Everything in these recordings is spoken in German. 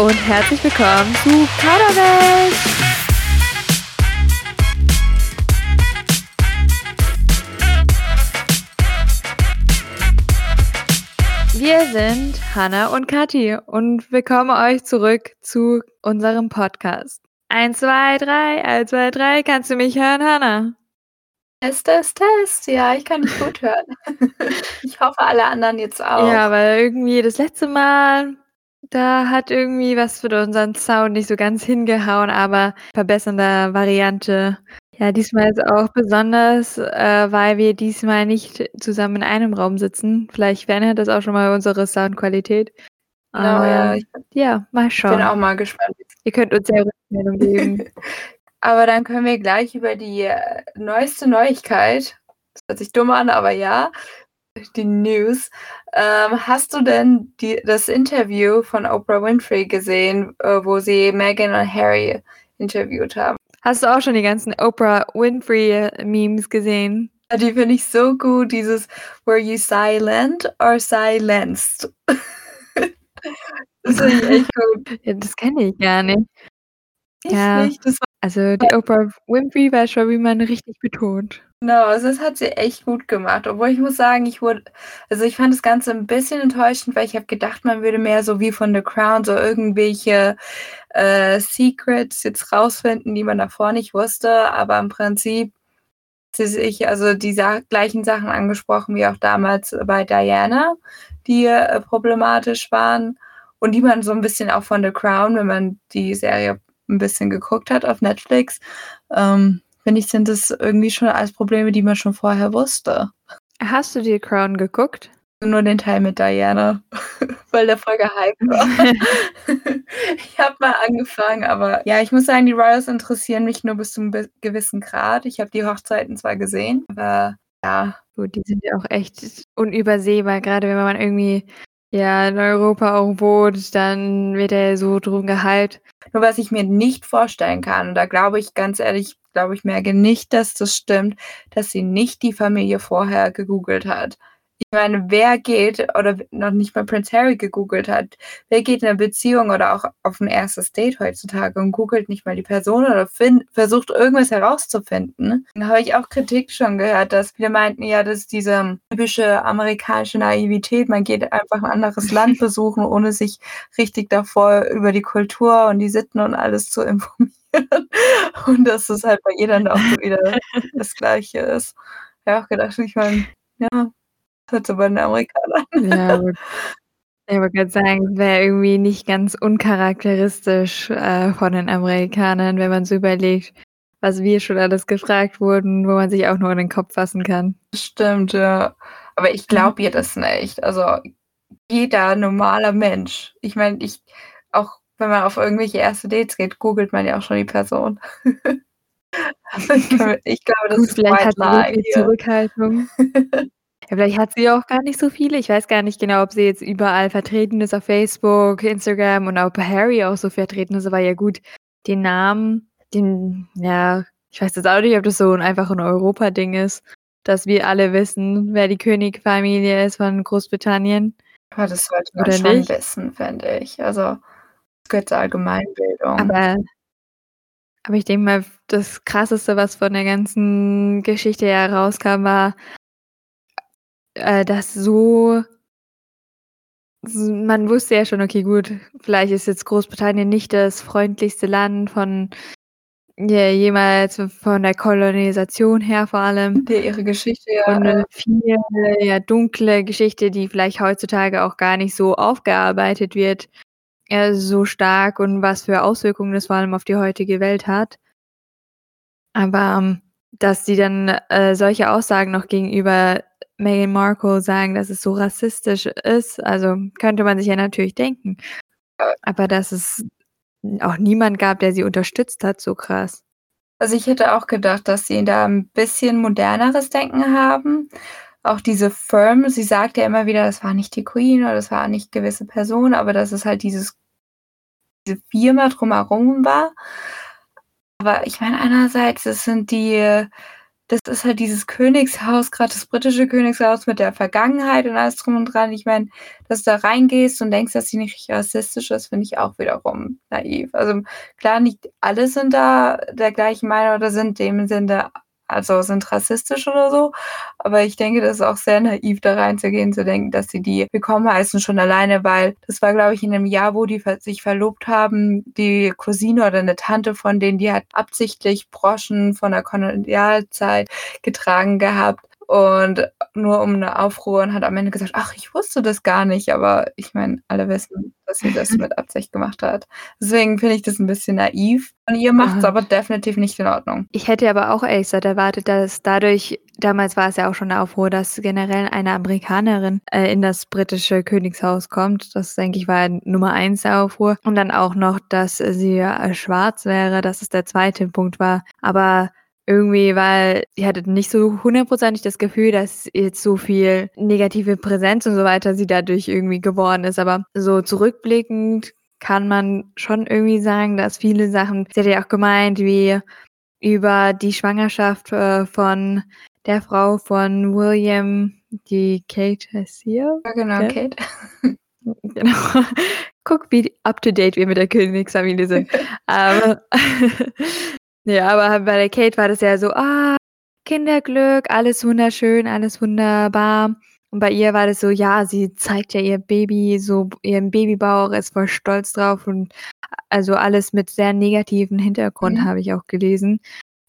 und herzlich willkommen zu Kauderwelsch. Wir sind Hanna und Kathi und willkommen euch zurück zu unserem Podcast. 1, 2, 3, 1, 2, 3, kannst du mich hören, Hanna? Test, Test, Test. Ja, ich kann dich gut hören. ich hoffe, alle anderen jetzt auch. Ja, weil irgendwie das letzte Mal, da hat irgendwie was für unseren Sound nicht so ganz hingehauen, aber verbessernde Variante. Ja, diesmal ist auch besonders, äh, weil wir diesmal nicht zusammen in einem Raum sitzen. Vielleicht verändert das auch schon mal unsere Soundqualität. Genau, ja. Ich, ja, mal schauen. bin auch mal gespannt. Ihr könnt uns ja Rückmeldung geben. Aber dann können wir gleich über die äh, neueste Neuigkeit, das hört sich dumm an, aber ja, die News. Ähm, hast du denn die, das Interview von Oprah Winfrey gesehen, äh, wo sie Meghan und Harry interviewt haben? Hast du auch schon die ganzen Oprah Winfrey-Memes gesehen? Die finde ich so gut, dieses Were you silent or silenced? das finde ich echt gut. Ja, das kenne ich gar nicht. Ich ja. nicht, also die Oprah Winfrey war schon, wie man richtig betont. Genau, also das hat sie echt gut gemacht. Obwohl ich muss sagen, ich wurde, also ich fand das Ganze ein bisschen enttäuschend, weil ich habe gedacht, man würde mehr so wie von The Crown so irgendwelche äh, Secrets jetzt rausfinden, die man davor nicht wusste. Aber im Prinzip sie sich also die Sa gleichen Sachen angesprochen wie auch damals bei Diana, die äh, problematisch waren und die man so ein bisschen auch von The Crown, wenn man die Serie ein bisschen geguckt hat auf Netflix, ähm, finde ich, sind das irgendwie schon alles Probleme, die man schon vorher wusste. Hast du die Crown geguckt? Nur den Teil mit Diana, weil der voll gehypt war. ich habe mal angefangen, aber ja, ich muss sagen, die Royals interessieren mich nur bis zu einem gewissen Grad. Ich habe die Hochzeiten zwar gesehen, aber ja. Gut, die sind ja auch echt unübersehbar, gerade wenn man irgendwie ja, in Europa auch wohnt, dann wird er so drum gehypt. Nur was ich mir nicht vorstellen kann, da glaube ich ganz ehrlich, glaube ich, merke nicht, dass das stimmt, dass sie nicht die Familie vorher gegoogelt hat. Ich meine, wer geht oder noch nicht mal Prince Harry gegoogelt hat, wer geht in eine Beziehung oder auch auf ein erstes Date heutzutage und googelt nicht mal die Person oder find, versucht irgendwas herauszufinden? Da habe ich auch Kritik schon gehört, dass viele meinten, ja, das ist diese typische amerikanische Naivität. Man geht einfach ein anderes Land besuchen, ohne sich richtig davor über die Kultur und die Sitten und alles zu informieren. Und dass es halt bei jeder auch wieder das Gleiche ist. Ich habe auch gedacht, ich meine, ja, So bei den Amerikanern. Ja. Ich wollte gerade sagen, es wäre irgendwie nicht ganz uncharakteristisch äh, von den Amerikanern, wenn man so überlegt, was wir schon alles gefragt wurden, wo man sich auch nur in den Kopf fassen kann. Stimmt, ja. Aber ich glaube ihr das nicht. Also jeder normaler Mensch. Ich meine, ich auch wenn man auf irgendwelche erste Dates geht, googelt man ja auch schon die Person. ich, ich, glaube, das Gut, ist vielleicht hat sie Zurückhaltung. Ja, vielleicht hat sie auch gar nicht so viele. Ich weiß gar nicht genau, ob sie jetzt überall vertreten ist auf Facebook, Instagram und auch bei Harry auch so vertreten ist. Aber ja gut, den Namen, den, ja, ich weiß jetzt auch nicht, ob das so ein, einfach ein Europa-Ding ist, dass wir alle wissen, wer die Königfamilie ist von Großbritannien. Ja, das sollte man Oder schon nicht? wissen, finde ich. Also, das gehört zur Allgemeinbildung. Aber, aber ich denke mal, das Krasseste, was von der ganzen Geschichte herauskam, war, äh, das so man wusste ja schon, okay, gut, vielleicht ist jetzt Großbritannien nicht das freundlichste Land von ja, jemals von der Kolonisation her vor allem. Die ihre Geschichte, ja. Und eine viele ja, dunkle Geschichte, die vielleicht heutzutage auch gar nicht so aufgearbeitet wird, ja, so stark und was für Auswirkungen das vor allem auf die heutige Welt hat. Aber ähm, dass sie dann äh, solche Aussagen noch gegenüber Meghan Markle sagen, dass es so rassistisch ist. Also könnte man sich ja natürlich denken. Aber dass es auch niemand gab, der sie unterstützt hat, so krass. Also ich hätte auch gedacht, dass sie da ein bisschen moderneres Denken haben. Auch diese Firm, sie sagt ja immer wieder, das war nicht die Queen oder das war nicht gewisse Person, aber dass es halt dieses, diese Firma drumherum war. Aber ich meine, einerseits, es sind die das ist halt dieses Königshaus, gerade das britische Königshaus mit der Vergangenheit und alles drum und dran. Ich meine, dass du da reingehst und denkst, dass sie nicht rassistisch ist, finde ich auch wiederum naiv. Also klar, nicht alle sind da der gleichen Meinung oder sind dem Sinne also sind rassistisch oder so. Aber ich denke, das ist auch sehr naiv, da reinzugehen, zu denken, dass sie die willkommen heißen, schon alleine, weil das war, glaube ich, in einem Jahr, wo die sich verlobt haben, die Cousine oder eine Tante von denen, die hat absichtlich Broschen von der Kolonialzeit getragen gehabt und nur um eine Aufruhr und hat am Ende gesagt, ach, ich wusste das gar nicht, aber ich meine, alle wissen, dass sie das mit Absicht gemacht hat. Deswegen finde ich das ein bisschen naiv. Und ihr macht es aber definitiv nicht in Ordnung. Ich hätte aber auch ehrlich gesagt erwartet, dass dadurch, damals war es ja auch schon eine Aufruhr, dass generell eine Amerikanerin äh, in das britische Königshaus kommt. Das, denke ich, war Nummer eins der Aufruhr. Und dann auch noch, dass sie äh, schwarz wäre, dass es der zweite Punkt war. Aber irgendwie, weil sie hatte nicht so hundertprozentig das Gefühl, dass jetzt so viel negative Präsenz und so weiter sie dadurch irgendwie geworden ist. Aber so zurückblickend kann man schon irgendwie sagen, dass viele Sachen, sie hat ja auch gemeint, wie über die Schwangerschaft äh, von der Frau von William, die Kate heißt hier. Ja, genau, Kate. Genau. Guck, wie up to date wir mit der Königsfamilie sind. Aber Ja, aber bei der Kate war das ja so, ah, Kinderglück, alles wunderschön, alles wunderbar. Und bei ihr war das so, ja, sie zeigt ja ihr Baby, so ihren Babybauch, ist voll stolz drauf und also alles mit sehr negativen Hintergrund, mhm. habe ich auch gelesen.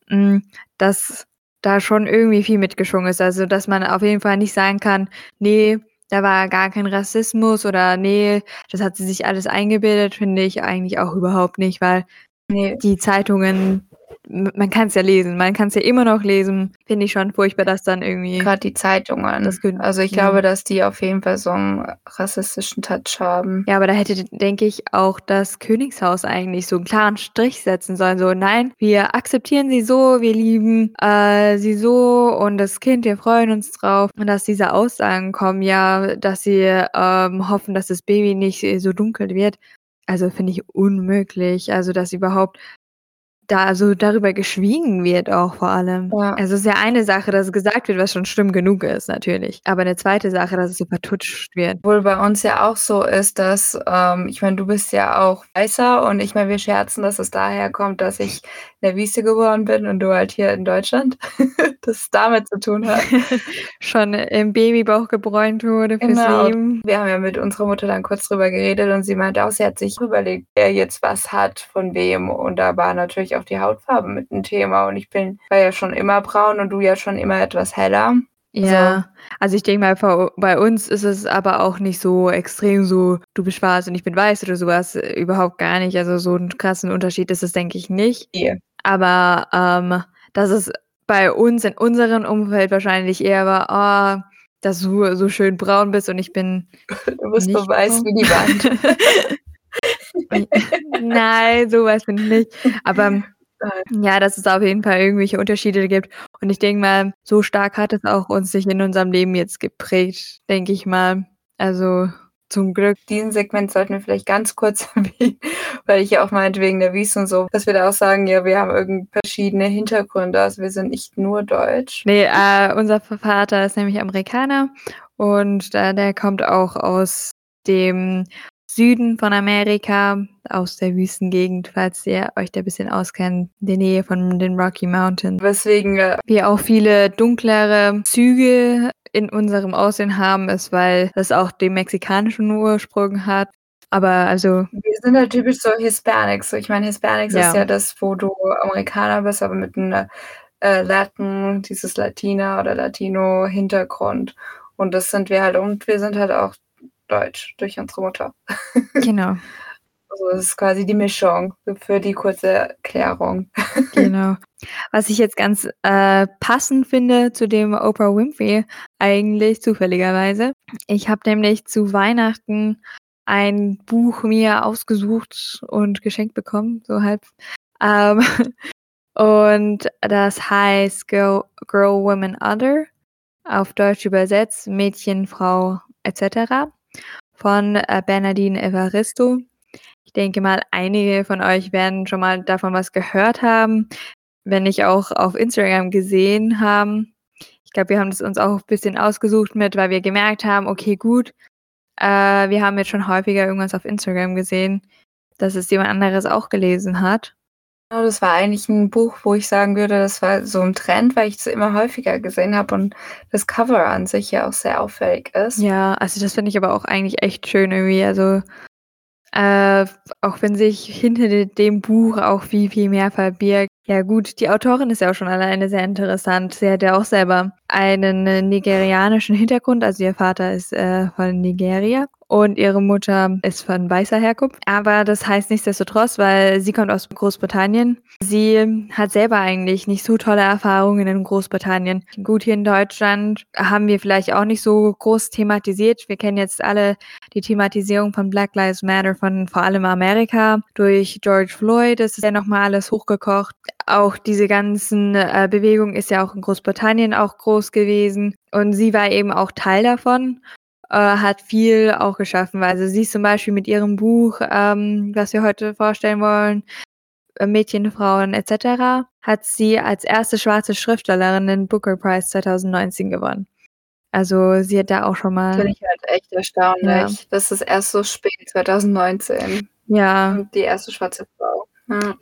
Hm, dass da schon irgendwie viel mitgeschwungen ist. Also, dass man auf jeden Fall nicht sagen kann, nee, da war gar kein Rassismus oder nee, das hat sie sich alles eingebildet, finde ich eigentlich auch überhaupt nicht, weil nee. die Zeitungen man kann es ja lesen, man kann es ja immer noch lesen. Finde ich schon furchtbar, dass dann irgendwie. Gerade die Zeitungen. Das, also ich ja. glaube, dass die auf jeden Fall so einen rassistischen Touch haben. Ja, aber da hätte, denke ich, auch das Königshaus eigentlich so einen klaren Strich setzen sollen. So, nein, wir akzeptieren sie so, wir lieben äh, sie so und das Kind, wir freuen uns drauf. Und dass diese Aussagen kommen, ja, dass sie ähm, hoffen, dass das Baby nicht so dunkel wird. Also finde ich unmöglich. Also, dass überhaupt da so darüber geschwiegen wird auch vor allem. Ja. Also es ist ja eine Sache, dass gesagt wird, was schon schlimm genug ist, natürlich. Aber eine zweite Sache, dass es so vertutscht wird. Obwohl bei uns ja auch so ist, dass, ähm, ich meine, du bist ja auch weißer und ich meine, wir scherzen, dass es daher kommt, dass ich der Wüste geboren bin und du halt hier in Deutschland. das damit zu tun hat. schon im Babybauch gebräunt wurde fürs genau. Leben. Wir haben ja mit unserer Mutter dann kurz drüber geredet und sie meinte auch, sie hat sich überlegt, wer jetzt was hat, von wem. Und da war natürlich auch auch die Hautfarbe mit ein Thema. Und ich bin war ja schon immer braun und du ja schon immer etwas heller. Ja, so. also ich denke mal, bei uns ist es aber auch nicht so extrem so, du bist schwarz und ich bin weiß oder sowas, überhaupt gar nicht. Also so einen krassen Unterschied ist es, denke ich, nicht. Yeah. Aber ähm, dass es bei uns in unserem Umfeld wahrscheinlich eher war, oh, dass du so schön braun bist und ich bin. Du bist so weiß wie die Wand. Nein, sowas bin ich nicht. Aber ja, dass es auf jeden Fall irgendwelche Unterschiede gibt. Und ich denke mal, so stark hat es auch uns sich in unserem Leben jetzt geprägt, denke ich mal. Also zum Glück. Diesen Segment sollten wir vielleicht ganz kurz erwähnen, weil ich ja auch meinte, wegen der Wies und so, dass wir da auch sagen, ja, wir haben irgendwie verschiedene Hintergründe. Also wir sind nicht nur deutsch. Nee, äh, unser Vater ist nämlich Amerikaner und äh, der kommt auch aus dem Süden von Amerika, aus der Wüstengegend, falls ihr euch da ein bisschen auskennt, in der Nähe von den Rocky Mountains. Weswegen äh, wir auch viele dunklere Züge in unserem Aussehen haben, ist, weil das auch den mexikanischen Ursprung hat. Aber also. Wir sind ja typisch so Hispanics. ich meine, Hispanics ja. ist ja das, wo du Amerikaner bist, aber mit einem äh, Latin, dieses Latina oder Latino-Hintergrund. Und das sind wir halt, und wir sind halt auch Deutsch durch unsere Mutter. Genau. Also das ist quasi die Mischung für die kurze Erklärung. Genau. Was ich jetzt ganz äh, passend finde zu dem Oprah Winfrey, eigentlich zufälligerweise. Ich habe nämlich zu Weihnachten ein Buch mir ausgesucht und geschenkt bekommen, so halb. Ähm, und das heißt Girl, Girl, Woman, Other, auf Deutsch übersetzt Mädchen, Frau etc von äh, Bernardine Evaristo. Ich denke mal, einige von euch werden schon mal davon was gehört haben. wenn nicht auch auf Instagram gesehen haben. Ich glaube, wir haben das uns auch ein bisschen ausgesucht mit, weil wir gemerkt haben, okay, gut, äh, wir haben jetzt schon häufiger irgendwas auf Instagram gesehen, dass es jemand anderes auch gelesen hat. Genau, das war eigentlich ein Buch, wo ich sagen würde, das war so ein Trend, weil ich es immer häufiger gesehen habe und das Cover an sich ja auch sehr auffällig ist. Ja, also das finde ich aber auch eigentlich echt schön irgendwie. Also äh, auch wenn sich hinter dem Buch auch viel, viel mehr verbirgt. Ja gut, die Autorin ist ja auch schon alleine sehr interessant. Sie hat ja auch selber einen nigerianischen Hintergrund, also ihr Vater ist äh, von Nigeria und ihre Mutter ist von weißer Herkunft. Aber das heißt nichtsdestotrotz, weil sie kommt aus Großbritannien. Sie hat selber eigentlich nicht so tolle Erfahrungen in Großbritannien. Gut, hier in Deutschland haben wir vielleicht auch nicht so groß thematisiert. Wir kennen jetzt alle die Thematisierung von Black Lives Matter von vor allem Amerika durch George Floyd. Ist ja nochmal alles hochgekocht. Auch diese ganzen äh, Bewegung ist ja auch in Großbritannien auch groß gewesen. Und sie war eben auch Teil davon äh, hat viel auch geschaffen. Also sie ist zum Beispiel mit ihrem Buch, ähm, was wir heute vorstellen wollen, äh, Mädchen, Frauen etc., hat sie als erste schwarze Schriftstellerin den Booker Prize 2019 gewonnen. Also sie hat da auch schon mal. Finde ich halt echt erstaunlich. Ja. Das ist erst so spät, 2019. Ja. Die erste schwarze Frau.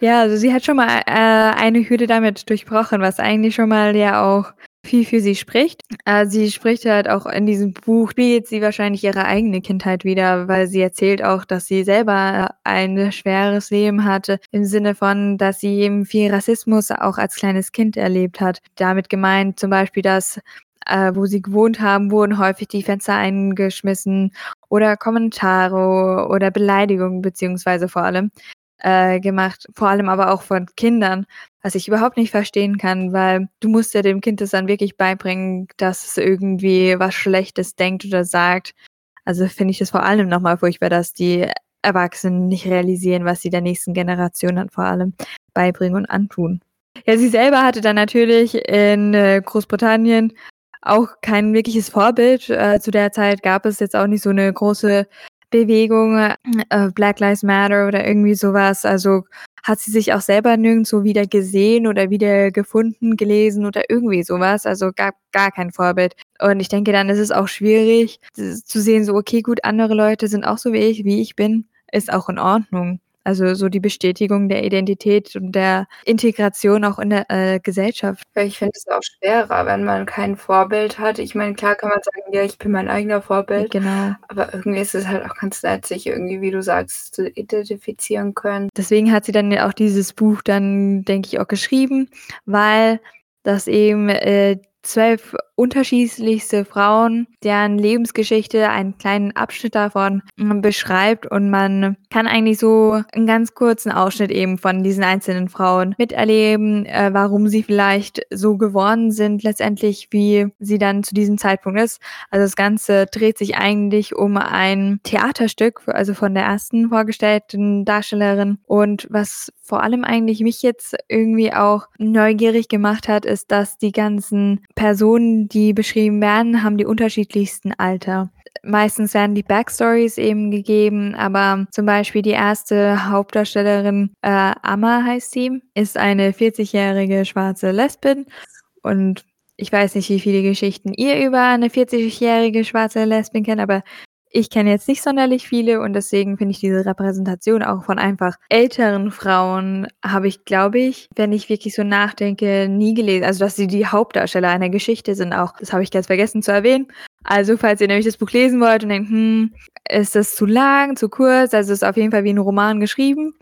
Ja. also sie hat schon mal äh, eine Hürde damit durchbrochen, was eigentlich schon mal ja auch viel für sie spricht. Äh, sie spricht halt auch in diesem Buch, spielt sie wahrscheinlich ihre eigene Kindheit wieder, weil sie erzählt auch, dass sie selber ein schweres Leben hatte, im Sinne von, dass sie eben viel Rassismus auch als kleines Kind erlebt hat. Damit gemeint zum Beispiel, dass äh, wo sie gewohnt haben, wurden häufig die Fenster eingeschmissen oder Kommentare oder Beleidigungen beziehungsweise vor allem äh, gemacht, vor allem aber auch von Kindern, was ich überhaupt nicht verstehen kann, weil du musst ja dem Kind das dann wirklich beibringen, dass es irgendwie was Schlechtes denkt oder sagt. Also finde ich das vor allem nochmal furchtbar, dass die Erwachsenen nicht realisieren, was sie der nächsten Generation dann vor allem beibringen und antun. Ja, sie selber hatte dann natürlich in äh, Großbritannien auch kein wirkliches Vorbild. Äh, zu der Zeit gab es jetzt auch nicht so eine große Bewegung, äh, Black Lives Matter oder irgendwie sowas. Also hat sie sich auch selber nirgendwo wieder gesehen oder wieder gefunden, gelesen oder irgendwie sowas. Also gab gar kein Vorbild. Und ich denke, dann ist es auch schwierig zu sehen, so, okay, gut, andere Leute sind auch so wie ich, wie ich bin, ist auch in Ordnung. Also so die Bestätigung der Identität und der Integration auch in der äh, Gesellschaft. ich finde es auch schwerer, wenn man kein Vorbild hat. Ich meine, klar kann man sagen, ja, ich bin mein eigener Vorbild. Genau. Aber irgendwie ist es halt auch ganz nett, sich irgendwie, wie du sagst, zu identifizieren können. Deswegen hat sie dann auch dieses Buch dann, denke ich, auch geschrieben, weil das eben äh, zwölf unterschiedlichste Frauen, deren Lebensgeschichte einen kleinen Abschnitt davon mm, beschreibt und man kann eigentlich so einen ganz kurzen Ausschnitt eben von diesen einzelnen Frauen miterleben, äh, warum sie vielleicht so geworden sind, letztendlich wie sie dann zu diesem Zeitpunkt ist. Also das Ganze dreht sich eigentlich um ein Theaterstück, also von der ersten vorgestellten Darstellerin und was vor allem eigentlich mich jetzt irgendwie auch neugierig gemacht hat, ist, dass die ganzen Personen, die beschrieben werden, haben die unterschiedlichsten Alter. Meistens werden die Backstories eben gegeben, aber zum Beispiel die erste Hauptdarstellerin, äh, Amma heißt sie, ist eine 40-jährige schwarze Lesbin und ich weiß nicht, wie viele Geschichten ihr über eine 40-jährige schwarze Lesbin kennt, aber ich kenne jetzt nicht sonderlich viele und deswegen finde ich diese Repräsentation auch von einfach älteren Frauen habe ich, glaube ich, wenn ich wirklich so nachdenke, nie gelesen. Also, dass sie die Hauptdarsteller einer Geschichte sind auch. Das habe ich ganz vergessen zu erwähnen. Also, falls ihr nämlich das Buch lesen wollt und denkt, hm, ist das zu lang, zu kurz? Also, es ist auf jeden Fall wie ein Roman geschrieben.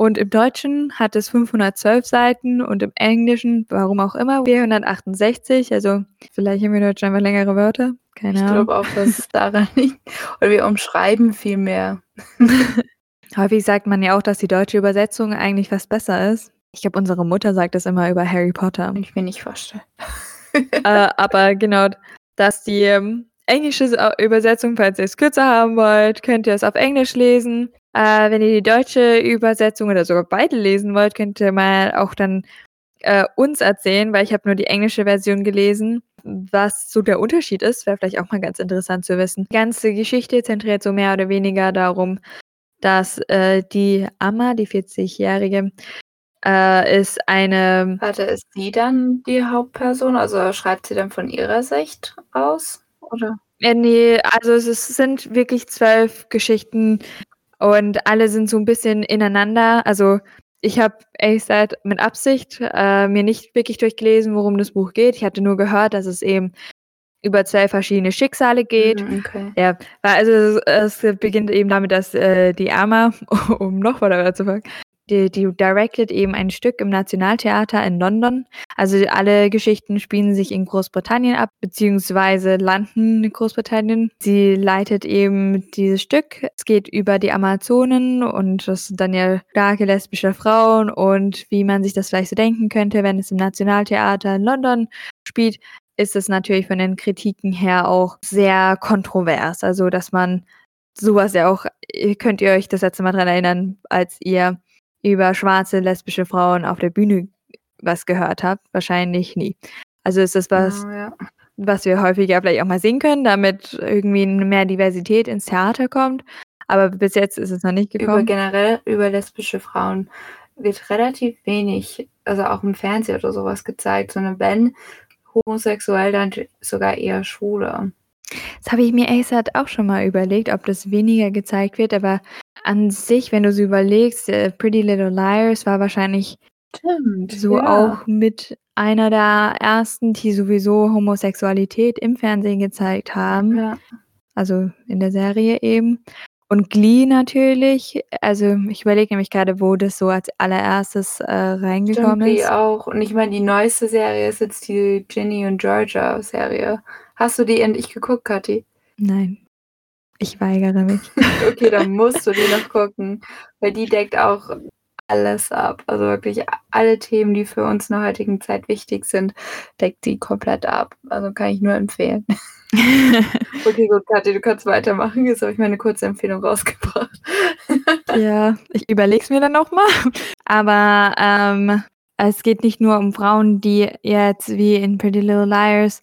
Und im Deutschen hat es 512 Seiten und im Englischen, warum auch immer, 468. Also vielleicht haben wir in Deutschland einfach längere Wörter. Keine ich Ahnung. Ich glaube auch, dass es daran liegt. Oder wir umschreiben viel mehr. Häufig sagt man ja auch, dass die deutsche Übersetzung eigentlich fast besser ist. Ich glaube, unsere Mutter sagt das immer über Harry Potter. Kann ich mir nicht vorstellen. äh, aber genau, dass die ähm, englische Übersetzung, falls ihr es kürzer haben wollt, könnt ihr es auf Englisch lesen. Äh, wenn ihr die deutsche Übersetzung oder sogar beide lesen wollt, könnt ihr mal auch dann äh, uns erzählen, weil ich habe nur die englische Version gelesen, was so der Unterschied ist. Wäre vielleicht auch mal ganz interessant zu wissen. Die ganze Geschichte zentriert so mehr oder weniger darum, dass äh, die Amma, die 40-Jährige, äh, ist eine. Warte, ist sie dann die Hauptperson? Also schreibt sie dann von ihrer Sicht aus? Oder? Äh, nee, also es ist, sind wirklich zwölf Geschichten und alle sind so ein bisschen ineinander. Also ich habe ehrlich gesagt mit Absicht äh, mir nicht wirklich durchgelesen, worum das Buch geht. Ich hatte nur gehört, dass es eben über zwei verschiedene Schicksale geht. Mhm, okay. Ja, also es, es beginnt eben damit, dass äh, die Ama, um noch weiter zu fangen, die, die directed eben ein Stück im Nationaltheater in London. Also alle Geschichten spielen sich in Großbritannien ab, beziehungsweise landen in Großbritannien. Sie leitet eben dieses Stück. Es geht über die Amazonen und das sind dann ja starke lesbische Frauen und wie man sich das vielleicht so denken könnte, wenn es im Nationaltheater in London spielt, ist es natürlich von den Kritiken her auch sehr kontrovers. Also, dass man sowas ja auch, könnt ihr euch das letzte Mal daran erinnern, als ihr über schwarze lesbische Frauen auf der Bühne was gehört habt? Wahrscheinlich nie. Also ist das was, Oh, ja. was wir häufiger vielleicht auch mal sehen können, damit irgendwie mehr Diversität ins Theater kommt. Aber bis jetzt ist es noch nicht Über gekommen. generell über lesbische Frauen wird relativ wenig, also auch im Fernsehen oder sowas gezeigt, sondern wenn homosexuell, dann sogar eher Schwule. Das habe ich mir ehrlich gesagt auch schon mal überlegt, ob das weniger gezeigt wird, aber an sich, wenn du so überlegst, äh, Pretty Little Liars war wahrscheinlich Stimmt. so auch mit einer der ersten, die sowieso Homosexualität im Fernsehen gezeigt haben. Ja. Also in der Serie eben. Und Glee natürlich. Also ich überlege nämlich gerade, wo das so als allererstes äh, Stimmt, reingekommen die ist. auch. Und ich meine, die neueste Serie ist jetzt die Ginny und Georgia Serie. Hast du die endlich geguckt, Kathi? Nein, ich weigere mich. Okay, dann musst du die noch gucken, weil die deckt auch alles ab. Also wirklich alle Themen, die für uns in der heutigen Zeit wichtig sind, deckt die komplett ab. Also kann ich nur empfehlen. Okay, gut, Kathi, du kannst weitermachen. Jetzt habe ich meine kurze Empfehlung rausgebracht. ja, ich überlege es mir dann nochmal. Aber ähm, es geht nicht nur um Frauen, die jetzt wie in Pretty Little Liars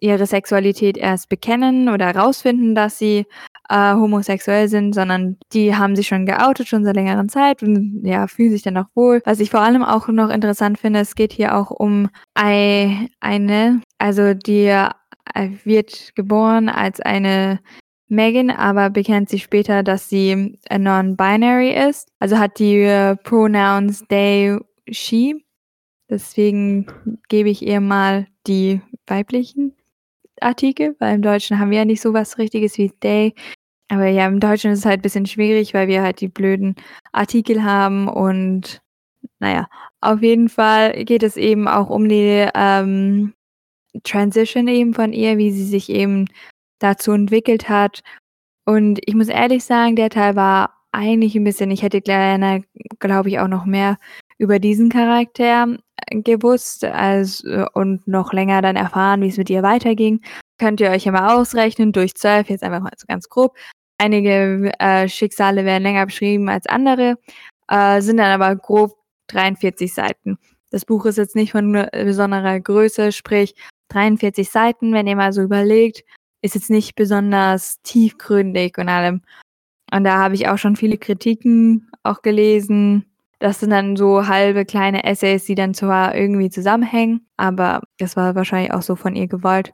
ihre Sexualität erst bekennen oder herausfinden, dass sie äh, homosexuell sind, sondern die haben sich schon geoutet, schon seit längerer Zeit und ja, fühlen sich dann auch wohl. Was ich vor allem auch noch interessant finde, es geht hier auch um ei, eine, also die äh, wird geboren als eine Megan, aber bekennt sich später, dass sie äh, non-binary ist. Also hat die äh, Pronouns they, she. Deswegen gebe ich ihr mal die weiblichen Artikel, weil im Deutschen haben wir ja nicht so was Richtiges wie they. Aber ja, im Deutschen ist es halt ein bisschen schwierig, weil wir halt die blöden Artikel haben und naja, auf jeden Fall geht es eben auch um die ähm, Transition eben von ihr, wie sie sich eben dazu entwickelt hat. Und ich muss ehrlich sagen, der Teil war eigentlich ein bisschen, ich hätte gerne, glaube ich, auch noch mehr über diesen Charakter äh, gewusst als, äh, und noch länger dann erfahren, wie es mit ihr weiterging. Könnt ihr euch mal ausrechnen, durch zwölf, jetzt einfach mal so ganz grob. Einige äh, Schicksale werden länger beschrieben als andere, äh, sind dann aber grob 43 Seiten. Das Buch ist jetzt nicht von besonderer Größe, sprich 43 Seiten, wenn ihr mal so überlegt, ist jetzt nicht besonders tiefgründig und allem. Und da habe ich auch schon viele Kritiken auch gelesen. Das sind dann so halbe kleine Essays, die dann zwar irgendwie zusammenhängen, aber das war wahrscheinlich auch so von ihr gewollt.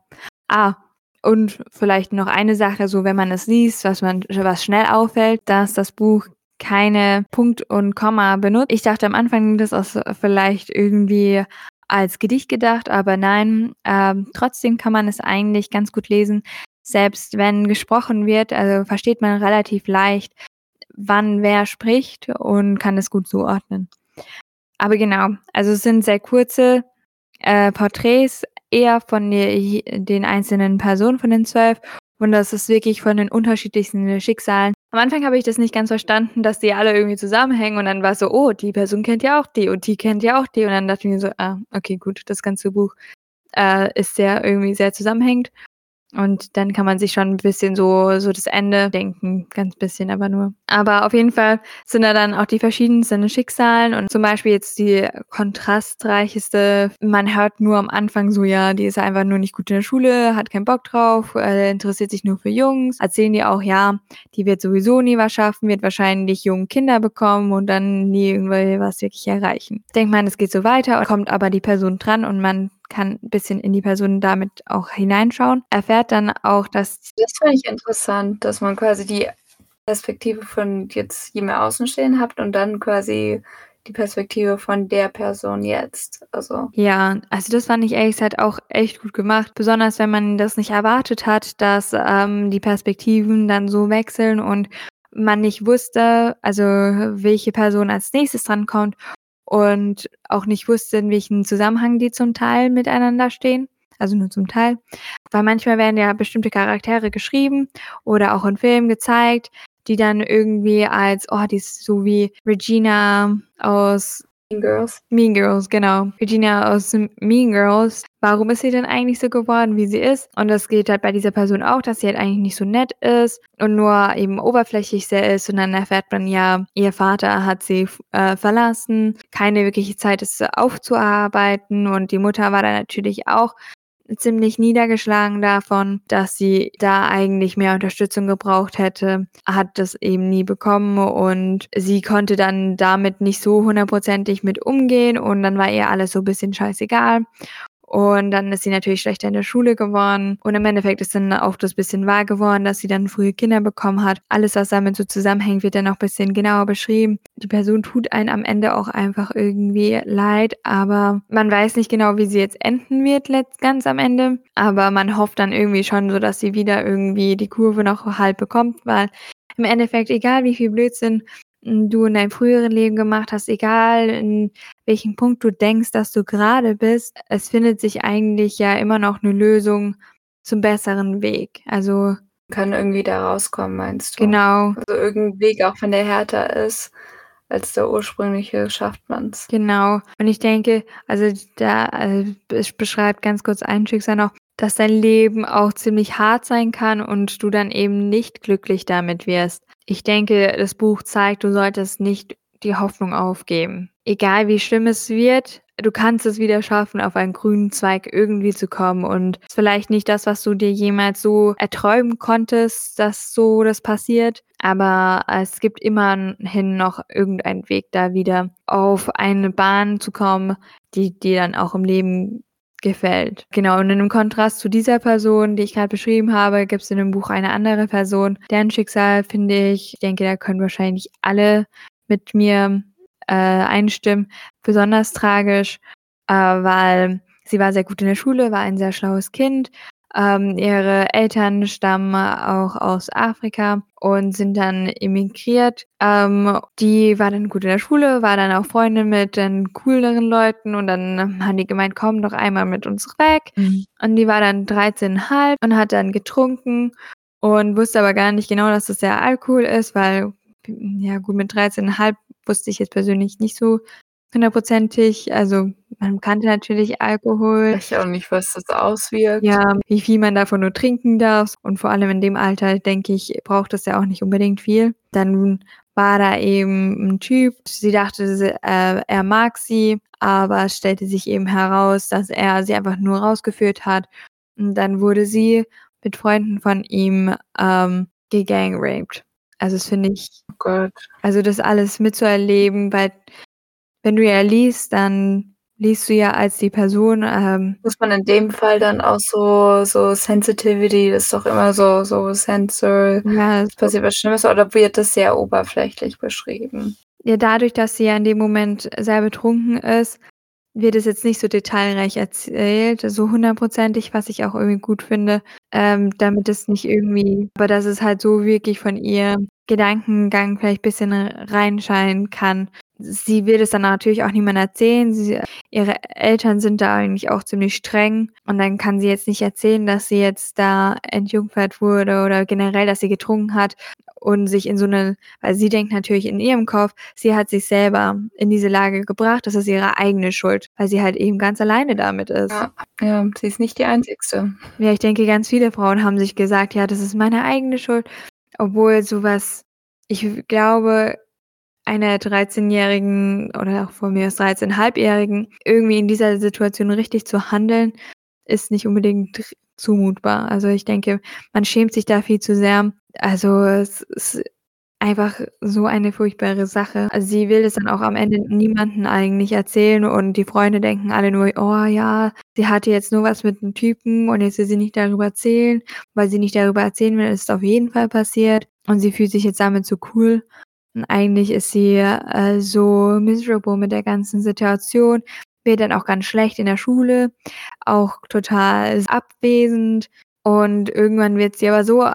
Ah, und vielleicht noch eine Sache, so wenn man es liest, was man was schnell auffällt, dass das Buch keine Punkt und Komma benutzt. Ich dachte am Anfang, das ist vielleicht irgendwie als Gedicht gedacht, aber nein, ähm, trotzdem kann man es eigentlich ganz gut lesen. Selbst wenn gesprochen wird, also versteht man relativ leicht, wann wer spricht und kann es gut zuordnen. Aber genau, also es sind sehr kurze äh, Porträts, eher von die, den einzelnen Personen von den zwölf und das ist wirklich von den unterschiedlichsten Schicksalen. Am Anfang habe ich das nicht ganz verstanden, dass die alle irgendwie zusammenhängen und dann war so, oh, die Person kennt ja auch die und die kennt ja auch die und dann dachte ich mir so, ah, okay, gut, das ganze Buch äh, ist sehr irgendwie sehr zusammenhängend. Und dann kann man sich schon 'n bisschen so so das Ende denken, ganz bisschen aber nur. Aber auf jeden Fall sind da dann auch die verschiedensten Schicksalen und zum Beispiel jetzt die kontrastreicheste man hört nur am Anfang so: „Ja, die ist einfach nur nicht gut in der Schule, hat keinen Bock drauf, äh, interessiert sich nur für Jungs.“ Erzählen die auch: „Ja, die wird sowieso nie was schaffen, wird wahrscheinlich jung Kinder bekommen und dann nie irgendwie was wirklich erreichen.“ Denkt man, es geht so weiter, kommt aber die Person dran und man kann 'n bisschen in die Person damit auch hineinschauen. Erfährt dann auch, dass Das finde ich interessant, dass man quasi die Perspektive von jetzt jemand außen stehen habt und dann quasi die Perspektive von der Person jetzt, also Ja, also das fand ich ehrlich gesagt auch echt gut gemacht, besonders wenn man das nicht erwartet hat, dass, ähm, die Perspektiven dann so wechseln und man nicht wusste, also welche Person als Nächstes drankommt und auch nicht wusste, in welchem Zusammenhang die zum Teil miteinander stehen, also nur zum Teil. Weil manchmal werden ja bestimmte Charaktere geschrieben oder auch in Filmen gezeigt, die dann irgendwie als: „Oh, die ist so wie Regina aus Mean Girls. Mean Girls“, genau. Regina aus Mean Girls. Warum ist sie denn eigentlich so geworden, wie sie ist? Und das geht halt bei dieser Person auch, dass sie halt eigentlich nicht so nett ist und nur eben oberflächlich sehr ist und dann erfährt man ja, ihr Vater hat sie äh, verlassen, keine wirkliche Zeit, es aufzuarbeiten und die Mutter war dann natürlich auch ziemlich niedergeschlagen davon, dass sie da eigentlich mehr Unterstützung gebraucht hätte, hat das eben nie bekommen und sie konnte dann damit nicht so hundertprozentig mit umgehen und dann war ihr alles so bisschen scheißegal. Und dann ist sie natürlich schlechter in der Schule geworden und im Endeffekt ist dann auch das bisschen wahr geworden, dass sie dann frühe Kinder bekommen hat. Alles, was damit so zusammenhängt, wird dann auch bisschen genauer beschrieben. Die Person tut einem am Ende auch einfach irgendwie leid, aber man weiß nicht genau, wie sie jetzt enden wird ganz am Ende, aber man hofft dann irgendwie schon so, dass sie wieder irgendwie die Kurve noch halb bekommt, weil im Endeffekt, egal wie viel Blödsinn, du in deinem früheren Leben gemacht hast, egal in welchem Punkt du denkst, dass du grade bist, es findet sich eigentlich ja immer noch 'ne Lösung zum besseren Weg. Also Kann irgendwie da rauskommen, meinst du? Genau. Also irgend 'n Weg, auch wenn der härter ist als der ursprüngliche, schafft man's. Genau. Und ich denke, also da es beschreibt ganz kurz ein Schicksal noch, dass dein Leben auch ziemlich hart sein kann und du dann eben nicht glücklich damit wirst. Ich denke, das Buch zeigt, du solltest nicht die Hoffnung aufgeben. Egal wie schlimm es wird, du kannst es wieder schaffen, auf einen grünen Zweig irgendwie zu kommen und ist vielleicht nicht das, was du dir jemals so erträumen konntest, dass so das passiert, aber es gibt immerhin noch irgendeinen Weg, da wieder auf eine Bahn zu kommen, die dir dann auch im Leben gefällt. Genau, und in 'nem Kontrast zu dieser Person, die ich grad beschrieben habe, gibt's in dem Buch eine andere Person, deren Schicksal finde ich ich denke, da können wahrscheinlich alle mit mir, äh, einstimmen, besonders tragisch, äh, weil sie war sehr gut in der Schule, war ein sehr schlaues Kind. Ähm, ihre Eltern stammen auch aus Afrika und sind dann emigriert. Ähm, die war dann gut in der Schule, war dann auch Freundin mit den cooleren Leuten und dann haben die gemeint: „Komm doch einmal mit uns weg.“ Mhm. Und die war dann 13,5 und hat dann getrunken und wusste aber gar nicht genau, dass das ja Alkohol ist, weil ja gut, mit 13,5 wusste ich jetzt persönlich nicht so hundertprozentig. Also, man kannte natürlich Alkohol. Ich auch nicht, was das auswirkt. Ja, wie viel man davon nur trinken darf und vor allem in dem Alter, denke ich, braucht das ja auch nicht unbedingt viel. Dann war da eben 'n Typ. Sie dachte, äh, er mag sie, aber es stellte sich eben heraus, dass er sie einfach nur rausgeführt hat. Und dann wurde sie mit Freunden von ihm, ähm, gegangraped. Also, das finde ich Oh Gott. also das alles mitzuerleben, weil wenn du ja liest, dann liest du ja als die Person, ähm Muss man in dem Fall dann auch so so Sensitivity, das ist doch immer so so Sensor Ja, es passiert was Schlimmes oder wird das sehr oberflächlich beschrieben? Ja, dadurch, dass sie ja in dem Moment sehr betrunken ist, wird es jetzt nicht so detailreich erzählt, so hundertprozentig, was ich auch irgendwie gut finde, ähm, damit es nicht irgendwie aber dass es halt so wirklich von ihrem Gedankengang vielleicht bisschen reinscheinen kann. Sie will es dann natürlich auch niemandem erzählen. Sie ihre Eltern sind da eigentlich auch ziemlich streng und dann kann sie jetzt nicht erzählen, dass sie jetzt da entjungfert wurde oder generell, dass sie getrunken hat und sich in so 'ne weil sie denkt natürlich in ihrem Kopf, sie hat sich selber in diese Lage gebracht, das ist ihre eigene Schuld, weil sie halt eben ganz alleine damit ist. Ja, ja, sie ist nicht die Einzigste. Ja, ich denke, ganz viele Frauen haben sich gesagt: „Ja, das ist meine eigene Schuld“, obwohl so was ich glaube, einer Dreizehnjährigen oder auch von mir aus Dreizehnhalbjährigen irgendwie in dieser Situation richtig zu handeln, ist nicht unbedingt zumutbar. Also, ich denke, man schämt sich da viel zu sehr. Also, es ist einfach so eine furchtbare Sache. Also, sie will es dann auch am Ende niemanden eigentlich erzählen und die Freunde denken alle nur: „Oh ja, sie hatte jetzt nur was mit 'nem Typen und jetzt will sie nicht darüber erzählen. Weil sie nicht darüber erzählen will, ist es auf jeden Fall passiert und sie fühlt sich jetzt damit so cool.“ Eigentlich ist sie, äh, so miserable mit der ganzen Situation, wird dann auch ganz schlecht in der Schule, auch total abwesend. Und irgendwann wird sie aber so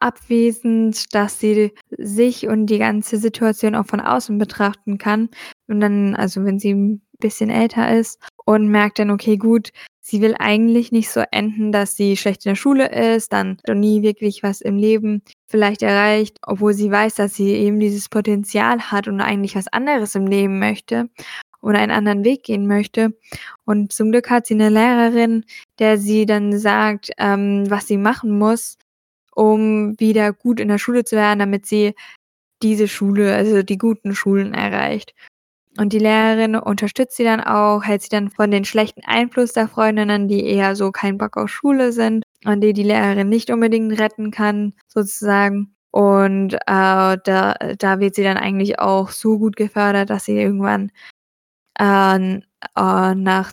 abwesend, dass sie sich und die ganze Situation auch von außen betrachten kann. Und dann also, wenn sie 'n bisschen älter ist und merkt dann: „Okay, gut, sie will eigentlich nicht so enden, dass sie schlecht in der Schule ist, dann nie wirklich was im Leben vielleicht erreicht“, obwohl sie weiß, dass sie eben dieses Potenzial hat und eigentlich was anderes im Leben möchte oder einen anderen Weg gehen möchte. Und zum Glück hat sie 'ne Lehrerin, der sie dann sagt, ähm, was sie machen muss, um wieder gut in der Schule zu werden, damit sie diese Schule also, die guten Schulen erreicht. Und die Lehrerin unterstützt sie dann auch, hält sie dann von den schlechten Einfluss der Freundinnen, die eher so keinen Bock auf Schule sind und die die Lehrerin nicht unbedingt retten kann sozusagen. Und, äh, da da wird sie dann eigentlich auch so gut gefördert, dass sie irgendwann, ähm, äh, nach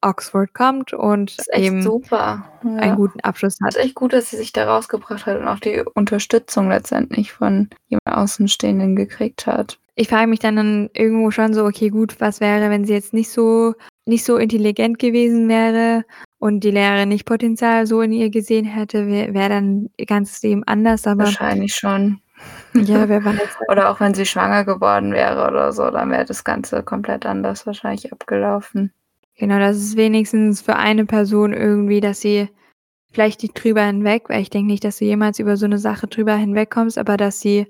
Oxford kommt und ist eben super, einen ja. guten Abschluss Ist hat. echt gut, dass sie sich da rausgebracht hat und auch die Unterstützung letztendlich von jemand Außenstehenden gekriegt hat. Ich frage mich dann dann irgendwo schon so: „Okay, gut, was wäre, wenn sie jetzt nicht so nicht so intelligent gewesen wäre und die Lehrerin nicht Potenzial so in ihr gesehen hätte, wä wäre dann ihr ganzes Leben anders?“ Aber Wahrscheinlich schon. Ja, wer weiß. Oder auch wenn sie schwanger geworden wäre oder so, dann wäre das Ganze komplett anders wahrscheinlich abgelaufen. Genau, das ist wenigstens für eine Person irgendwie, dass sie vielleicht nicht drüber hinweg weil ich denke nicht, dass du jemals über so 'ne Sache drüber hinwegkommst, aber dass sie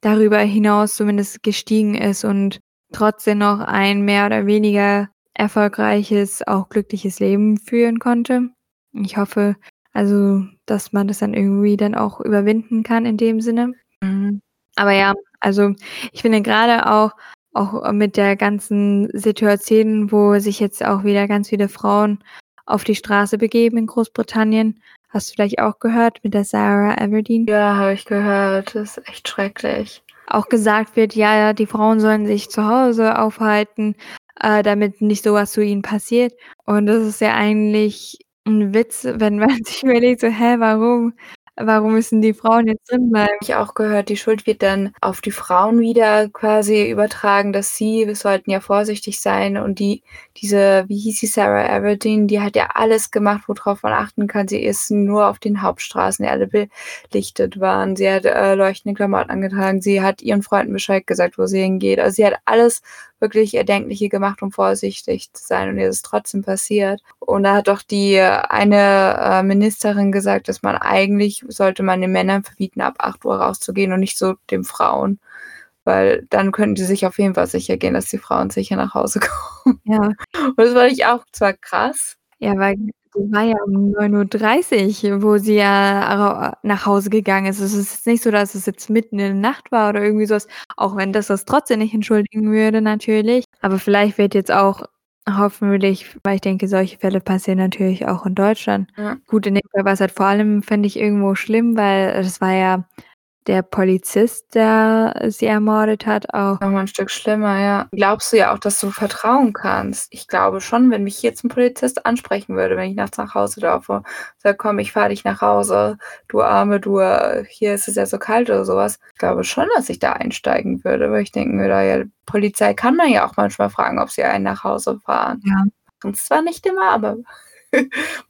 darüber hinaus zumindest gestiegen ist und trotzdem noch ein mehr oder weniger erfolgreiches, auch glückliches Leben führen konnte. Ich hoffe, also, dass man das dann irgendwie dann auch überwinden kann in dem Sinne. Mhm. Aber ja, also, ich finde grade auch auch mit der ganzen Situation, wo sich jetzt auch wieder ganz viele Frauen auf die Straße begeben in Großbritannien. Hast du vielleicht auch gehört mit der Sarah Everardeen? Ja, habe ich gehört. Das ist echt schrecklich. Auch gesagt wird: „Ja, ja, die Frauen sollen sich zu Hause aufhalten, äh, damit nicht so was zu ihnen passiert.“ Und das ist ja eigentlich 'n Witz, wenn man sich überlegt so: „Hä, warum warum müssen die Frauen jetzt drin bleiben?“ Habe ich auch gehört, die Schuld wird dann auf die Frauen wieder quasi übertragen, dass sie wir sollten ja vorsichtig sein und die diese wie hieß sie, Sarah Everardeen, die hat ja alles gemacht, wo drauf man achten kann. Sie ist nur auf den Hauptstraßen, die alle belichtet waren. Sie hat, äh, leuchtende Klamotten angetragen. Sie hat ihren Freunden Bescheid gesagt, wo sie hingeht. Also, sie hat alles wirklich Erdenkliche gemacht, um vorsichtig zu sein und ihr ist trotzdem passiert. Und da hat doch die eine, äh, Ministerin gesagt, dass man eigentlich sollte man den Männern verbieten, ab 8:00 rauszugehen und nicht so den Frauen, weil dann könnten die sich auf jeden Fall sichergehen, dass die Frauen sicher nach Hause kommen. Ja. Und das fand ich auch zwar krass Ja, weil die war ja um 9:30, wo sie ja nach Hause gegangen ist. Es ist jetzt nicht so, dass es jetzt mitten in der Nacht war oder irgendwie so was, auch wenn das das trotzdem nicht entschuldigen würde natürlich. Aber vielleicht wird jetzt auch hoffentlich weil ich denke, solche Fälle passieren natürlich auch in Deutschland. Ja. Gut, in dem Fall war's halt vor allem, finde ich, irgendwo schlimm, weil das war ja der Polizist, der sie ermordet hat auch. Noch mal 'n Stück schlimmer, ja. Glaubst du ja auch, dass du vertrauen kannst? Ich glaube schon, wenn mich jetzt 'n Polizist ansprechen würde, wenn ich nachts nach Hause laufe, sagt: „Komm, ich fahre dich nach Hause, du Arme, du, äh hier ist es ja so kalt“ oder so was. Ich glaube schon, dass ich da einsteigen würde, weil ich denken würde: „Ja, Polizei kann man ja auch manchmal fragen, ob sie einen nach Hause fahren.“ Ja. Machen's zwar nicht immer, aber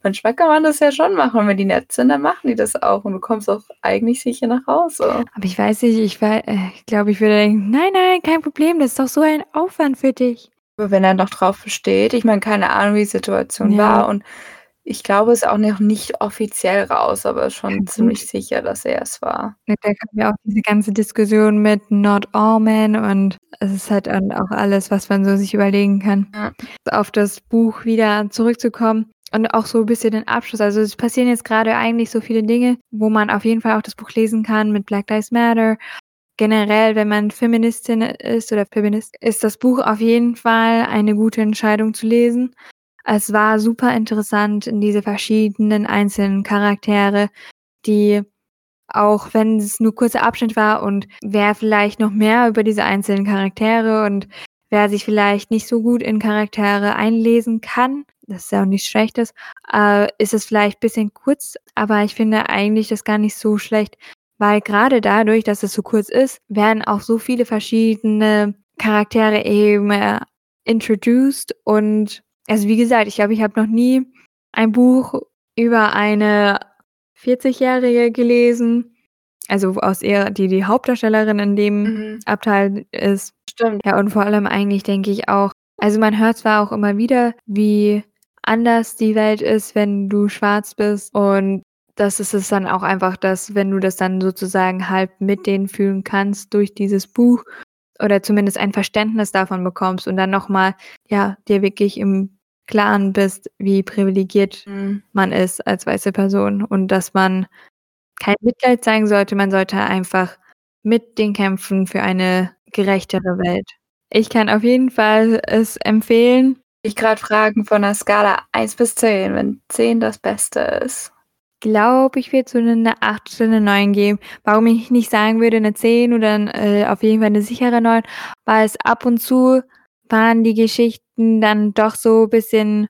manchmal kann man das ja schon machen. Wenn die nett sind, dann machen die das auch und du kommst auch eigentlich sicher nach Hause. Aber ich weiß nicht, ich wei äh, ich glaube, ich würde denken: „Nein, nein, kein Problem, das ist doch so ein Aufwand für dich.“ Aber wenn er noch drauf besteht ich meine, keine Ahnung, wie die Situation Ja. war und Ich glaube, es ist auch noch nicht offiziell raus, aber schon Ja, ziemlich sicher, dass er es war. Da kam ja auch diese ganze Diskussion mit Not All Men und es ist halt auch alles, was man so sich überlegen kann. Ja. Auf das Buch wieder zurückzukommen und auch so 'n bisschen den Abschluss. Also, es passieren jetzt grade eigentlich so viele Dinge, wo man auf jeden Fall auch das Buch lesen kann mit Black Lives Matter. Generell, wenn man Feministin ist oder Feminist, ist das Buch auf jeden Fall eine gute Entscheidung zu lesen. Es war super interessant in diese verschiedenen einzelnen Charaktere, die auch wenn es nur kurzer Abschnitt war und wer vielleicht noch mehr über diese einzelnen Charaktere und wer sich vielleicht nicht so gut in Charaktere einlesen kann, das ist ja auch nichts Schlechtes, äh, ist es vielleicht bisschen kurz, aber ich finde eigentlich das gar nicht so schlecht, weil grade dadurch, dass es so kurz ist, werden auch so viele verschiedene Charaktere eben, äh, introduced und also, wie gesagt, ich glaube, ich habe noch nie ein Buch über eine Vierzigjährige gelesen, also, aus eher die die Hauptdarstellerin in dem Mhm. Abteil ist. Stimmt. Ja, und vor allem eigentlich denke ich auch also, man hört zwar auch immer wieder, wie anders die Welt ist, wenn du schwarz bist und das ist es dann auch einfach, dass wenn du das dann sozusagen halb mit denen fühlen kannst durch dieses Buch oder zumindest ein Verständnis davon bekommst und dann noch mal, ja, dir wirklich im Klaren bist, wie privilegiert Mhm. man ist als weiße Person und dass man kein Mitleid zeigen sollte. Man sollte einfach mit denen kämpfen für eine gerechtere Welt. Ich kann auf jeden Fall es empfehlen. Ich grad fragen von 'ner Skala 1 bis 10, wenn 10 das Beste ist. Glaube, ich würde so 'ne 'ne 8 oder 'ne 9 geben. Warum ich nicht sagen würde 'ne 10 oder äh, auf jeden Fall 'ne sichere 9, weil es ab und zu waren die Geschichten dann doch so bisschen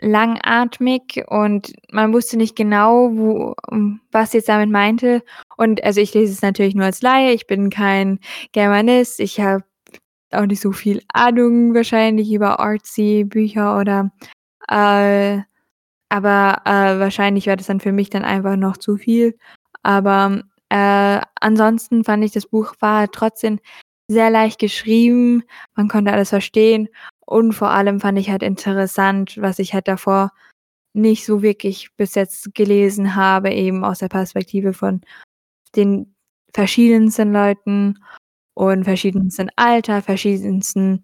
langatmig und man wusste nicht genau, wo was sie jetzt damit meinte. Und also, ich lese es natürlich nur als Laie, ich bin kein Germanist, ich habe auch nicht so viel Ahnung wahrscheinlich über artsy Bücher oder äh, aber, äh, wahrscheinlich wäre das dann für mich dann einfach noch zu viel. Aber, äh, ansonsten fand ich, das Buch war trotzdem sehr leicht geschrieben. Man konnte alles verstehen und vor allem fand ich halt interessant, was ich halt davor nicht so wirklich bis jetzt gelesen habe, eben aus der Perspektive von den verschiedensten Leuten und verschiedensten Alter, verschiedensten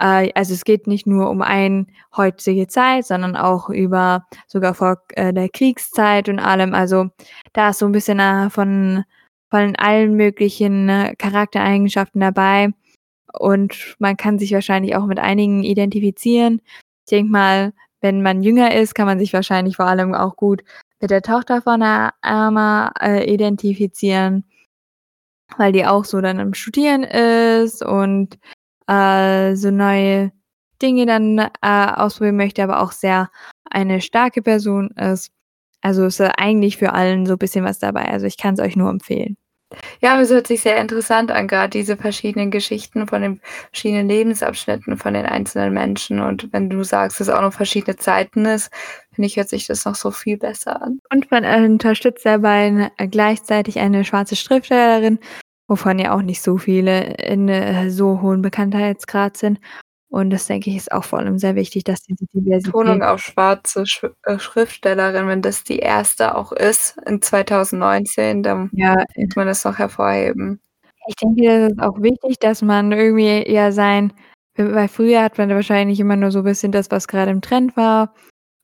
äh, also, es geht nicht nur um ein heutige Zeit, sondern auch über sogar vor, äh, der Kriegszeit und allem. Also, da ist so 'n bisschen, äh, von von allen möglichen Charaktereigenschaften dabei und man kann sich wahrscheinlich auch mit einigen identifizieren. Ich denke mal, wenn man jünger ist, kann man sich wahrscheinlich vor allem auch gut mit der Tochter von der Ama, äh, identifizieren weil die auch so dann am Studieren ist und, äh, so neue Dinge dann, äh, ausprobieren möchte, aber auch sehr eine starke Person ist. Also, ist eigentlich für allen so bisschen was dabei. Also, ich kann's euch nur empfehlen. Ja, es hört sich sehr interessant an, grad diese verschiedenen Geschichten von den verschiedenen Lebensabschnitten von den einzelnen Menschen. Und wenn du sagst, dass es auch noch verschiedene Zeiten ist, finde ich, hört sich das noch so viel besser an. Und man, äh, unterstützt dabei 'ne gleichzeitig eine schwarze Schriftstellerin, wovon ja auch nicht so viele in, äh, so hohen Bekanntheitsgrad sind. Und das, denke ich, ist auch vor allem sehr wichtig, dass diese Betonung Diversität auf schwarze Sch äh, Schriftstellerin, wenn das die 1. auch ist in 2019, dann Ja, äh muss man das noch hervorheben. Ich denke, das ist auch wichtig, dass man irgendwie ja sein weil früher hat man wahrscheinlich immer nur so bisschen das, was grade im Trend war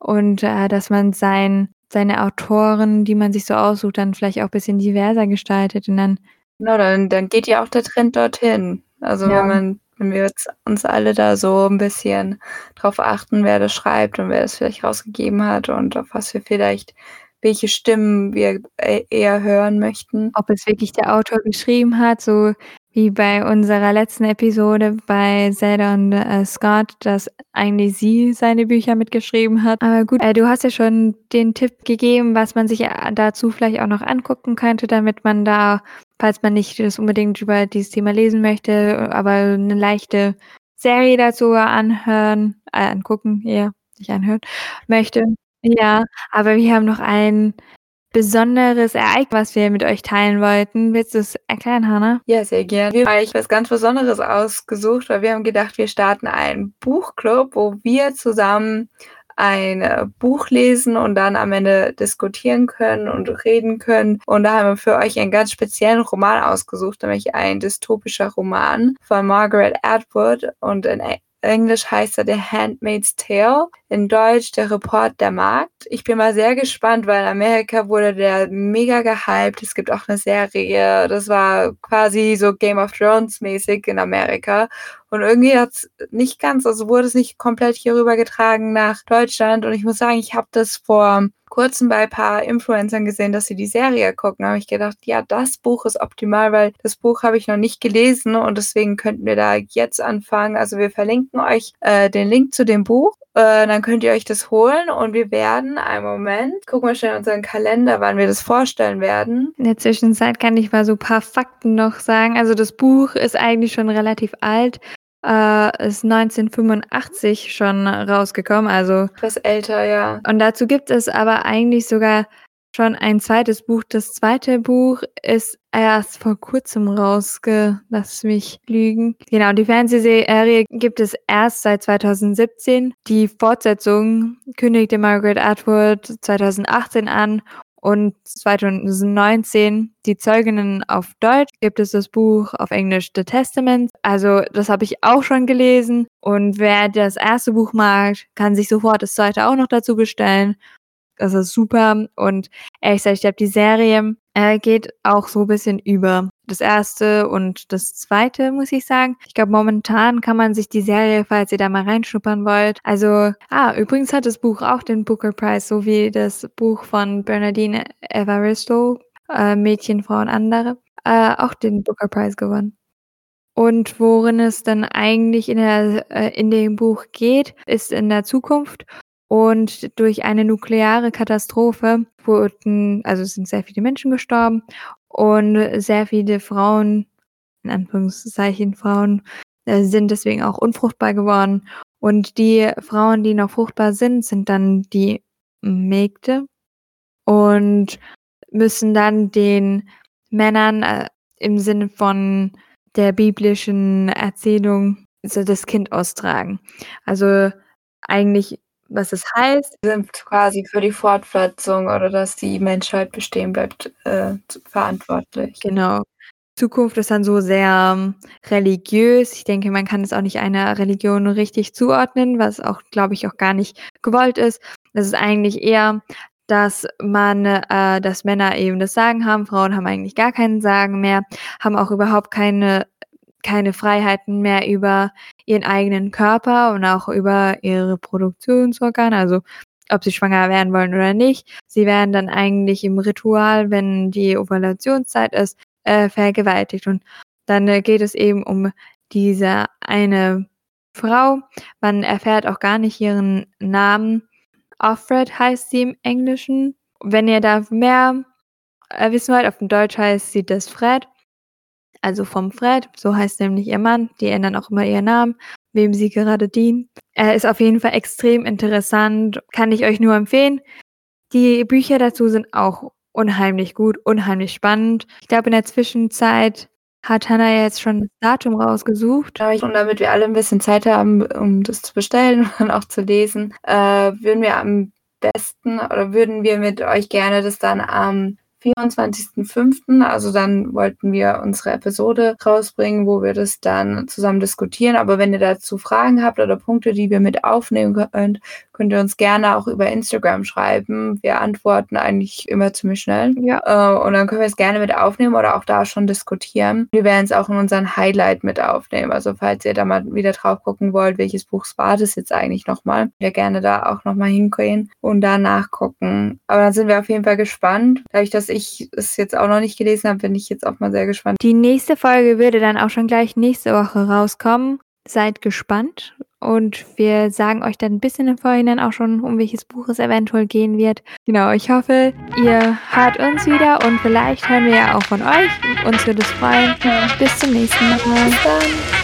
und, äh, dass man sein seine Autoren, die man sich so aussucht, dann vielleicht auch bisschen diverser gestaltet und dann Genau, dann dann geht ja auch der Trend dorthin. Also, Ja. wenn man wenn wir uns alle da so 'n bisschen drauf achten, wer das schreibt und wer das vielleicht rausgegeben hat und auf was wir vielleicht welche Stimmen wir e eher hören möchten. Ob es wirklich der Autor geschrieben hat, so wie bei unserer letzten Episode bei Zelda und, äh, Scott, dass eigentlich sie seine Bücher mitgeschrieben hat. Aber gut, äh, du hast ja schon den Tipp gegeben, was man sich, äh, dazu vielleicht auch noch angucken könnte, damit man da, falls man nicht das unbedingt über dieses Thema lesen möchte, aber 'ne leichte Serie dazu anhören äh, angucken eher, nicht anhören möchte. Ja, aber wir haben noch ein besonderes Ereignis, was wir mit euch teilen wollten. Willst du's erklären, Hannah? Ja, sehr gern. Wir haben eigentlich was ganz Besonderes ausgesucht, weil wir haben gedacht, wir starten einen Buchclub, wo wir zusammen, ein äh, Buch lesen und dann am Ende diskutieren können und reden können. Und da haben wir für euch einen ganz speziellen Roman ausgesucht, nämlich ein dystopischer Roman von Margaret Atwood und in Englisch heißt er The Handmaid's Tale, in Deutsch Der Report der Markt. Ich bin mal sehr gespannt, weil in Amerika wurde der mega gehypt. Es gibt auch eine Serie, das war quasi so Game of Thrones mäßig in Amerika. Und irgendwie hat es nicht ganz, also wurde es nicht komplett hier rübergetragen nach Deutschland. Und ich muss sagen, ich habe das vor kurzem bei ein paar Influencern gesehen, dass sie die Serie gucken. Da habe ich gedacht, ja, das Buch ist optimal, weil das Buch habe ich noch nicht gelesen und deswegen könnten wir da jetzt anfangen. Also wir verlinken euch äh, den Link zu dem Buch. Äh, dann könnt ihr euch das holen und wir werden, einen Moment, gucken wir schnell in unseren Kalender, wann wir das vorstellen werden. In der Zwischenzeit kann ich mal so ein paar Fakten noch sagen. Also das Buch ist eigentlich schon relativ alt äh, ist 1985 schon rausgekommen, also etwas älter, ja. Und dazu gibt es aber eigentlich sogar schon ein zweites Buch. Das zweite Buch ist erst vor kurzem rausge... Lass mich lügen. Genau, die Fernsehserie gibt es erst seit 2017. Die Fortsetzung kündigte Margaret Atwood 2018 an und 2019 Die Zeuginnen auf Deutsch gibt es das Buch auf Englisch The Testament. Also das habe ich auch schon gelesen. Und wer das erste Buch mag, kann sich sofort das zweite auch noch dazu bestellen. Das ist super. Und ehrlich gesagt, ich glaube, die Serie äh, geht auch so ein bisschen über das erste und das zweite, muss ich sagen. Ich glaube, momentan kann man sich die Serie, falls ihr da mal reinschnuppern wollt. Also, ah, übrigens hat das Buch auch den Booker Prize, so wie das Buch von Bernardine Evaristo, äh, Mädchen, Frauen, andere, äh, auch den Booker Prize gewonnen. Und worin es dann eigentlich in, der, äh, in dem Buch geht, ist in der Zukunft und durch eine nukleare Katastrophe wurden, also sind sehr viele Menschen gestorben und sehr viele Frauen, in Anführungszeichen Frauen, äh, sind deswegen auch unfruchtbar geworden. Und die Frauen, die noch fruchtbar sind, sind dann die Mägde und müssen dann den Männern äh, im Sinne von der biblischen Erzählung so das Kind austragen. Also eigentlich was es heißt. Sind quasi für die Fortpflanzung oder dass die Menschheit bestehen bleibt, äh, verantwortlich. Genau. Zukunft ist dann so sehr ähm, religiös. Ich denke, man kann es auch nicht einer Religion richtig zuordnen, was auch, glaube ich, auch gar nicht gewollt ist. Das ist eigentlich eher, dass man, äh, dass Männer eben das Sagen haben, Frauen haben eigentlich gar keinen Sagen mehr, haben auch überhaupt keine keine Freiheiten mehr über ihren eigenen Körper und auch über ihre Produktionsorgane, also ob sie schwanger werden wollen oder nicht. Sie werden dann eigentlich im Ritual, wenn die Ovulationszeit ist, äh, vergewaltigt. Und dann äh, geht es eben um diese eine Frau. Man erfährt auch gar nicht ihren Namen. Offred heißt sie im Englischen. Wenn ihr da mehr äh, wissen wollt, auf dem Deutsch heißt sie das Fred also vom Fred, so heißt nämlich ihr Mann, die ändern auch immer ihren Namen, wem sie gerade dienen. Er ist auf jeden Fall extrem interessant, kann ich euch nur empfehlen. Die Bücher dazu sind auch unheimlich gut, unheimlich spannend. Ich glaube, in der Zwischenzeit hat Hannah jetzt schon das Datum rausgesucht. Und damit wir alle ein bisschen Zeit haben, um das zu bestellen und auch zu lesen, äh, würden wir am besten oder würden wir mit euch gerne das dann am 24.05. Also dann wollten wir unsere Episode rausbringen, wo wir das dann zusammen diskutieren. Aber wenn ihr dazu Fragen habt oder Punkte, die wir mit aufnehmen könnt, könnt ihr uns gerne auch über Instagram schreiben. Wir antworten eigentlich immer ziemlich schnell. Ja. Äh, und dann können wir es gerne mit aufnehmen oder auch da schon diskutieren. Wir werden es auch in unseren Highlight mit aufnehmen. Also falls ihr da mal wieder drauf gucken wollt, welches Buch war das jetzt eigentlich nochmal, wir gerne da auch nochmal hingehen und da nachgucken. Aber dann sind wir auf jeden Fall gespannt. Dadurch, dass ich es jetzt auch noch nicht gelesen habe, bin ich jetzt auch mal sehr gespannt. Die nächste Folge würde dann auch schon gleich nächste Woche rauskommen. Seid gespannt und wir sagen euch dann ein bisschen im Vorhinein auch schon, um welches Buch es eventuell gehen wird. Genau, ich hoffe, ihr hört uns wieder und vielleicht hören wir ja auch von euch. Uns würde es freuen. Bis zum nächsten Mal. Bis dann.